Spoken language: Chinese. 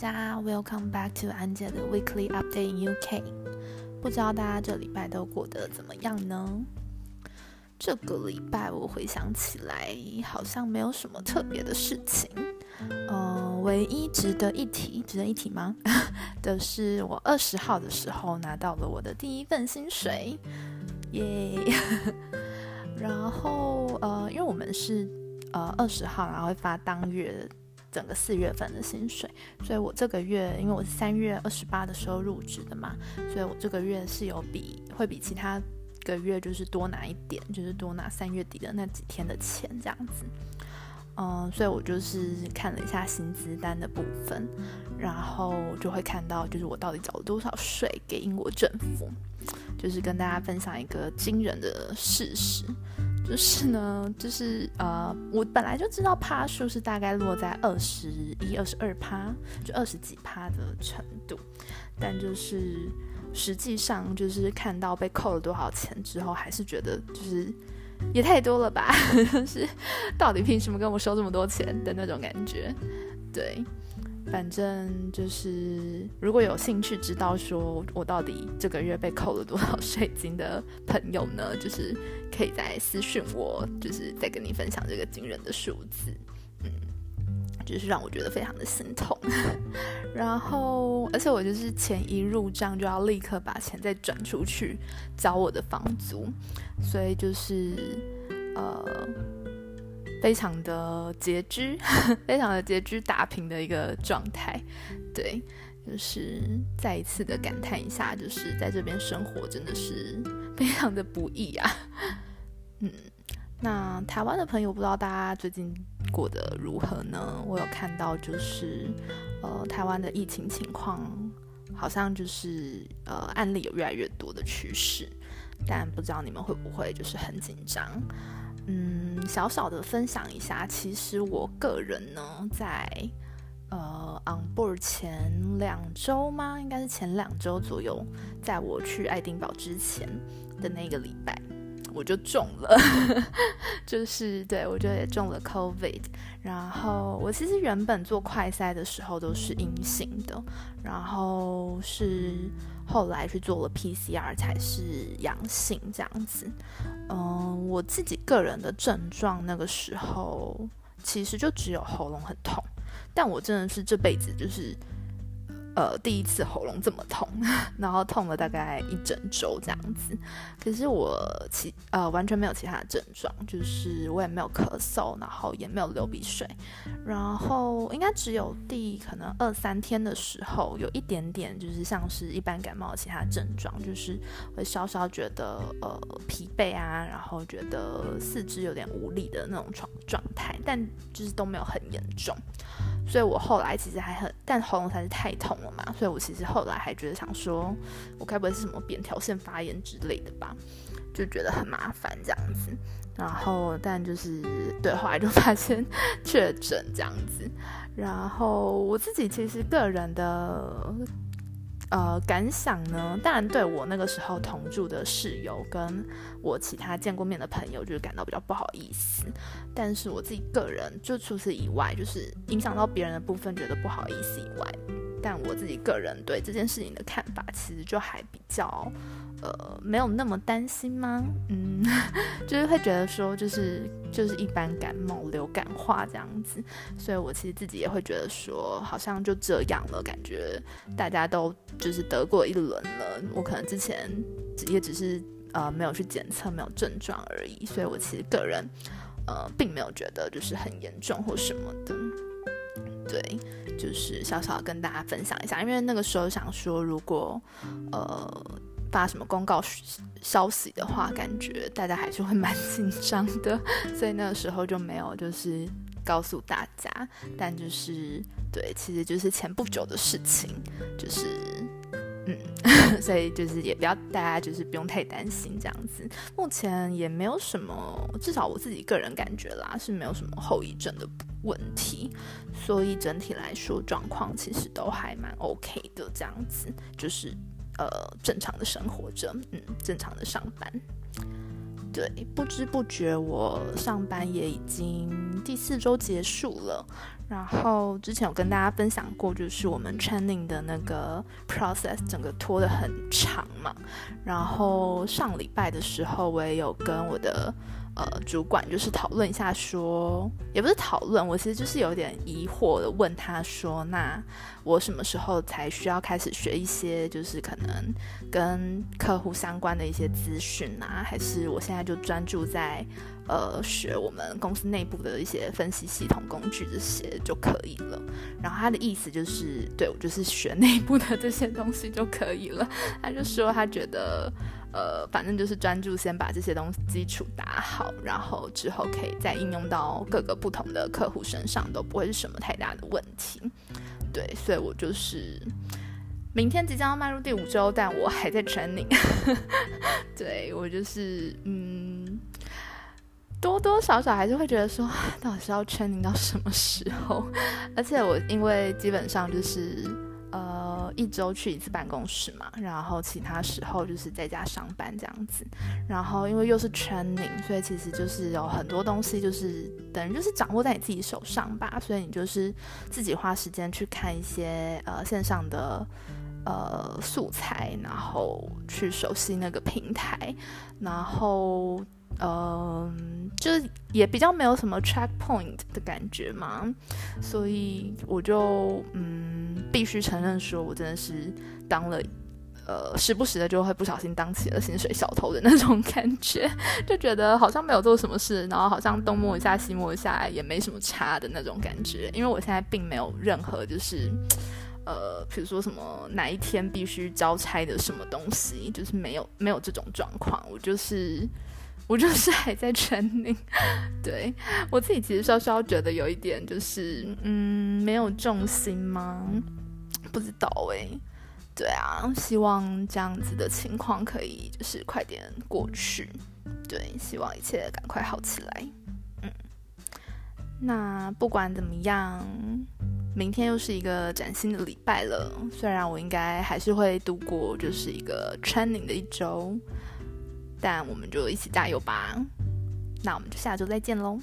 大家，Welcome back to 安姐的 Weekly Update in UK。不知道大家这礼拜都过得怎么样呢？这个礼拜我回想起来，好像没有什么特别的事情。嗯，唯一值得一提，值得一提吗？的是我二十号的时候拿到了我的第一份薪水，耶！然后呃，因为我们是呃二十号，然后会发当月。整个四月份的薪水，所以我这个月，因为我是三月二十八的时候入职的嘛，所以我这个月是有比会比其他个月就是多拿一点，就是多拿三月底的那几天的钱这样子。嗯，所以我就是看了一下薪资单的部分，然后就会看到就是我到底缴了多少税给英国政府，就是跟大家分享一个惊人的事实。就是呢，就是呃，我本来就知道趴数是大概落在二十一、二十二趴，就二十几趴的程度，但就是实际上就是看到被扣了多少钱之后，还是觉得就是也太多了吧？就是到底凭什么跟我收这么多钱的那种感觉，对。反正就是，如果有兴趣知道说我到底这个月被扣了多少税金的朋友呢，就是可以再私讯我，就是再跟你分享这个惊人的数字，嗯，就是让我觉得非常的心痛。然后，而且我就是钱一入账就要立刻把钱再转出去交我的房租，所以就是呃。非常的拮据，非常的拮据打平的一个状态，对，就是再一次的感叹一下，就是在这边生活真的是非常的不易啊。嗯，那台湾的朋友不知道大家最近过得如何呢？我有看到就是呃台湾的疫情情况好像就是呃案例有越来越多的趋势，但不知道你们会不会就是很紧张。嗯，小小的分享一下，其实我个人呢，在呃 on board 前两周吗？应该是前两周左右，在我去爱丁堡之前的那个礼拜，我就中了，就是对我觉得也中了 COVID。然后我其实原本做快筛的时候都是阴性的，然后是。后来去做了 PCR 才是阳性，这样子。嗯，我自己个人的症状那个时候其实就只有喉咙很痛，但我真的是这辈子就是。呃，第一次喉咙这么痛，然后痛了大概一整周这样子。可是我其呃完全没有其他的症状，就是我也没有咳嗽，然后也没有流鼻水，然后应该只有第可能二三天的时候有一点点，就是像是一般感冒的其他症状，就是会稍稍觉得呃疲惫啊，然后觉得四肢有点无力的那种状状态，但就是都没有很严重。所以我后来其实还很，但喉咙才是太痛了嘛，所以我其实后来还觉得想说，我该不会是什么扁条腺发炎之类的吧，就觉得很麻烦这样子。然后，但就是对，后来就发现确诊这样子。然后我自己其实个人的。呃，感想呢？当然，对我那个时候同住的室友跟我其他见过面的朋友，就是感到比较不好意思。但是我自己个人，就除此以外，就是影响到别人的部分，觉得不好意思以外，但我自己个人对这件事情的看法，其实就还比较。呃，没有那么担心吗？嗯，就是会觉得说，就是就是一般感冒、流感化这样子，所以我其实自己也会觉得说，好像就这样了，感觉大家都就是得过一轮了，我可能之前也只是呃没有去检测，没有症状而已，所以我其实个人呃并没有觉得就是很严重或什么的，对，就是小小跟大家分享一下，因为那个时候想说，如果呃。发什么公告消息的话，感觉大家还是会蛮紧张的，所以那个时候就没有就是告诉大家。但就是对，其实就是前不久的事情，就是嗯，所以就是也不要大家就是不用太担心这样子。目前也没有什么，至少我自己个人感觉啦，是没有什么后遗症的问题，所以整体来说状况其实都还蛮 OK 的这样子，就是。呃，正常的生活着，嗯，正常的上班，对，不知不觉我上班也已经第四周结束了。然后之前有跟大家分享过，就是我们 training 的那个 process 整个拖得很长嘛。然后上礼拜的时候，我也有跟我的。呃，主管就是讨论一下，说也不是讨论，我其实就是有点疑惑的问他说，那我什么时候才需要开始学一些，就是可能跟客户相关的一些资讯啊？还是我现在就专注在呃学我们公司内部的一些分析系统工具这些就可以了？然后他的意思就是，对我就是学内部的这些东西就可以了。他就说他觉得。呃，反正就是专注先把这些东西基础打好，然后之后可以再应用到各个不同的客户身上，都不会是什么太大的问题。对，所以我就是明天即将要迈入第五周，但我还在 training。对我就是嗯，多多少少还是会觉得说，到底是要 training 到什么时候？而且我因为基本上就是。一周去一次办公室嘛，然后其他时候就是在家上班这样子。然后因为又是 training，所以其实就是有很多东西就是等于就是掌握在你自己手上吧。所以你就是自己花时间去看一些呃线上的呃素材，然后去熟悉那个平台，然后。嗯，就是也比较没有什么 track point 的感觉嘛，所以我就嗯必须承认说，我真的是当了呃时不时的就会不小心当起了薪水小偷的那种感觉，就觉得好像没有做什么事，然后好像东摸一下西摸一下也没什么差的那种感觉，因为我现在并没有任何就是呃比如说什么哪一天必须交差的什么东西，就是没有没有这种状况，我就是。我就是还在 training，，对我自己其实稍稍觉得有一点就是，嗯，没有重心吗？不知道哎，对啊，希望这样子的情况可以就是快点过去，对，希望一切赶快好起来。嗯，那不管怎么样，明天又是一个崭新的礼拜了，虽然我应该还是会度过就是一个 training 的一周。但我们就一起加油吧！那我们就下周再见喽。